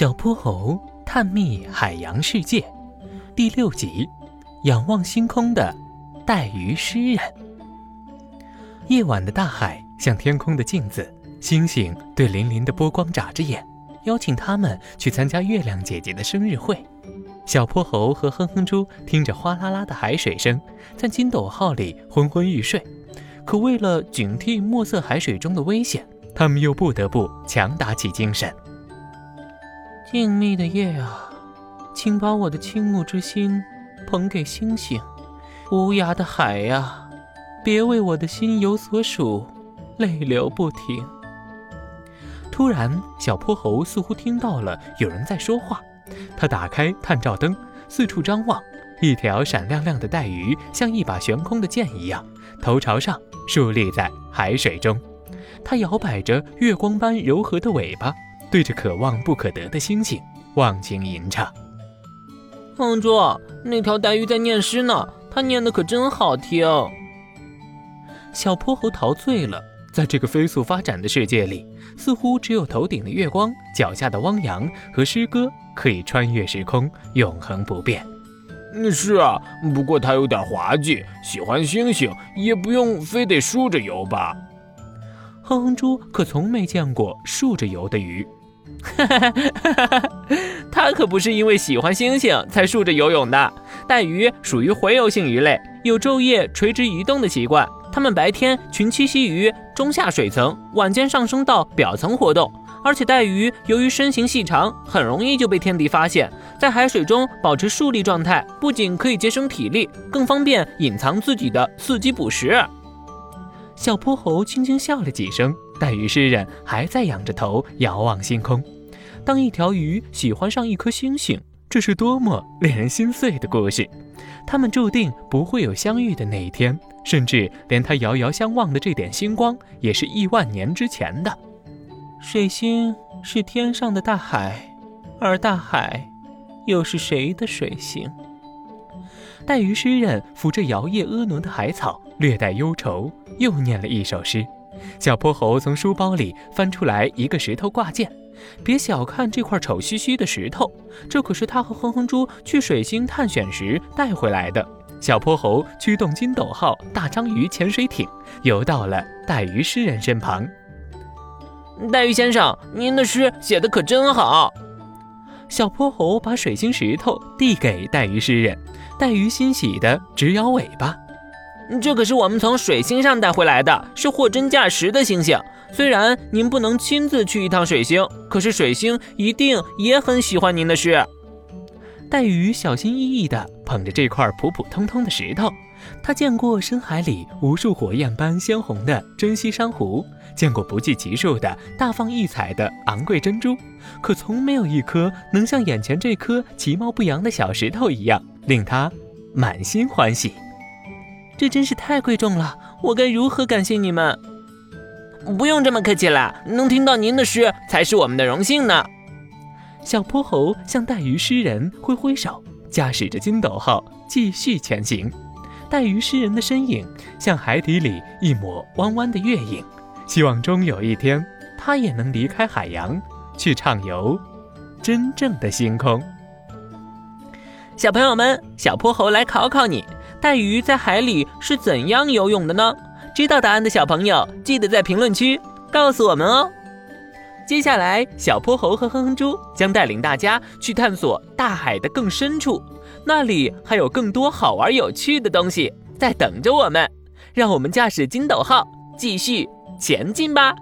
小泼猴探秘海洋世界第六集：仰望星空的带鱼诗人。夜晚的大海像天空的镜子，星星对粼粼的波光眨着眼，邀请他们去参加月亮姐姐的生日会。小泼猴和哼哼猪听着哗啦啦的海水声，在金斗号里昏昏欲睡。可为了警惕墨色海水中的危险，他们又不得不强打起精神。静谧的夜啊，请把我的倾慕之心捧给星星；无涯的海呀，别为我的心有所属，泪流不停。突然，小泼猴似乎听到了有人在说话，他打开探照灯，四处张望。一条闪亮亮的带鱼，像一把悬空的剑一样，头朝上竖立在海水中。它摇摆着月光般柔和的尾巴。对着可望不可得的星星忘情吟唱。哼猪，那条带鱼在念诗呢，它念的可真好听。小泼猴陶醉了，在这个飞速发展的世界里，似乎只有头顶的月光、脚下的汪洋和诗歌可以穿越时空，永恒不变。是啊，不过它有点滑稽，喜欢星星也不用非得竖着游吧？哼哼猪可从没见过竖着游的鱼。哈哈哈！它可不是因为喜欢星星才竖着游泳的。带鱼属于洄游性鱼类，有昼夜垂直移动的习惯。它们白天群栖息于中下水层，晚间上升到表层活动。而且带鱼由于身形细长，很容易就被天敌发现。在海水中保持竖立状态，不仅可以节省体力，更方便隐藏自己的伺机捕食。小泼猴轻轻笑了几声。带鱼诗人还在仰着头遥望星空。当一条鱼喜欢上一颗星星，这是多么令人心碎的故事！他们注定不会有相遇的那一天，甚至连他遥遥相望的这点星光，也是亿万年之前的。水星是天上的大海，而大海又是谁的水星？带鱼诗人扶着摇曳婀娜的海草，略带忧愁，又念了一首诗。小泼猴从书包里翻出来一个石头挂件，别小看这块丑兮兮的石头，这可是他和哼哼猪去水星探险时带回来的。小泼猴驱动金斗号大章鱼潜水艇，游到了带鱼诗人身旁。带鱼先生，您的诗写的可真好。小泼猴把水晶石头递给带鱼诗人，带鱼欣喜地直摇尾巴。这可是我们从水星上带回来的，是货真价实的星星。虽然您不能亲自去一趟水星，可是水星一定也很喜欢您的诗。带鱼小心翼翼地捧着这块普普通通的石头，他见过深海里无数火焰般鲜红的珍稀珊瑚，见过不计其数的大放异彩的昂贵珍珠，可从没有一颗能像眼前这颗其貌不扬的小石头一样，令他满心欢喜。这真是太贵重了，我该如何感谢你们？不用这么客气啦，能听到您的诗才是我们的荣幸呢。小泼猴向带鱼诗人挥挥手，驾驶着金斗号继续前行。带鱼诗人的身影像海底里一抹弯弯的月影，希望终有一天，他也能离开海洋，去畅游真正的星空。小朋友们，小泼猴来考考你。带鱼在海里是怎样游泳的呢？知道答案的小朋友，记得在评论区告诉我们哦。接下来，小泼猴和哼哼猪将带领大家去探索大海的更深处，那里还有更多好玩有趣的东西在等着我们。让我们驾驶金斗号继续前进吧。